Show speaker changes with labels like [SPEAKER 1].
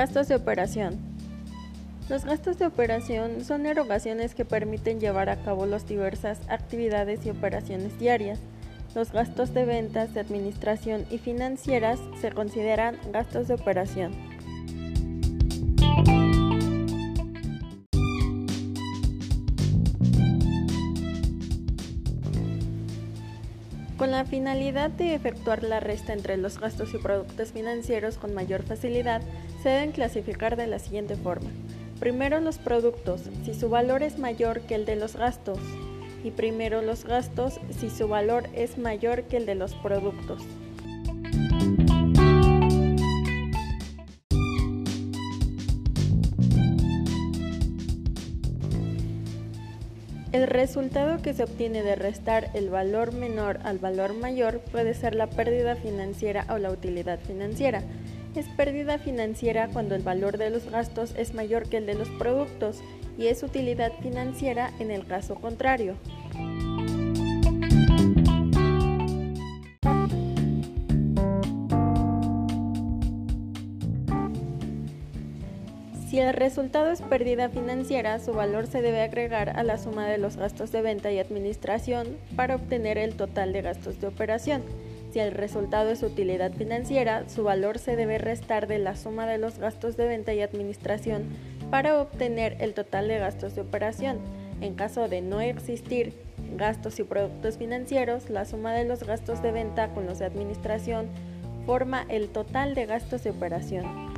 [SPEAKER 1] Gastos de operación. Los gastos de operación son erogaciones que permiten llevar a cabo las diversas actividades y operaciones diarias. Los gastos de ventas, de administración y financieras se consideran gastos de operación. Con la finalidad de efectuar la resta entre los gastos y productos financieros con mayor facilidad, se deben clasificar de la siguiente forma. Primero los productos, si su valor es mayor que el de los gastos. Y primero los gastos, si su valor es mayor que el de los productos. El resultado que se obtiene de restar el valor menor al valor mayor puede ser la pérdida financiera o la utilidad financiera. Es pérdida financiera cuando el valor de los gastos es mayor que el de los productos y es utilidad financiera en el caso contrario. Si el resultado es pérdida financiera, su valor se debe agregar a la suma de los gastos de venta y administración para obtener el total de gastos de operación. Si el resultado es utilidad financiera, su valor se debe restar de la suma de los gastos de venta y administración para obtener el total de gastos de operación. En caso de no existir gastos y productos financieros, la suma de los gastos de venta con los de administración forma el total de gastos de operación.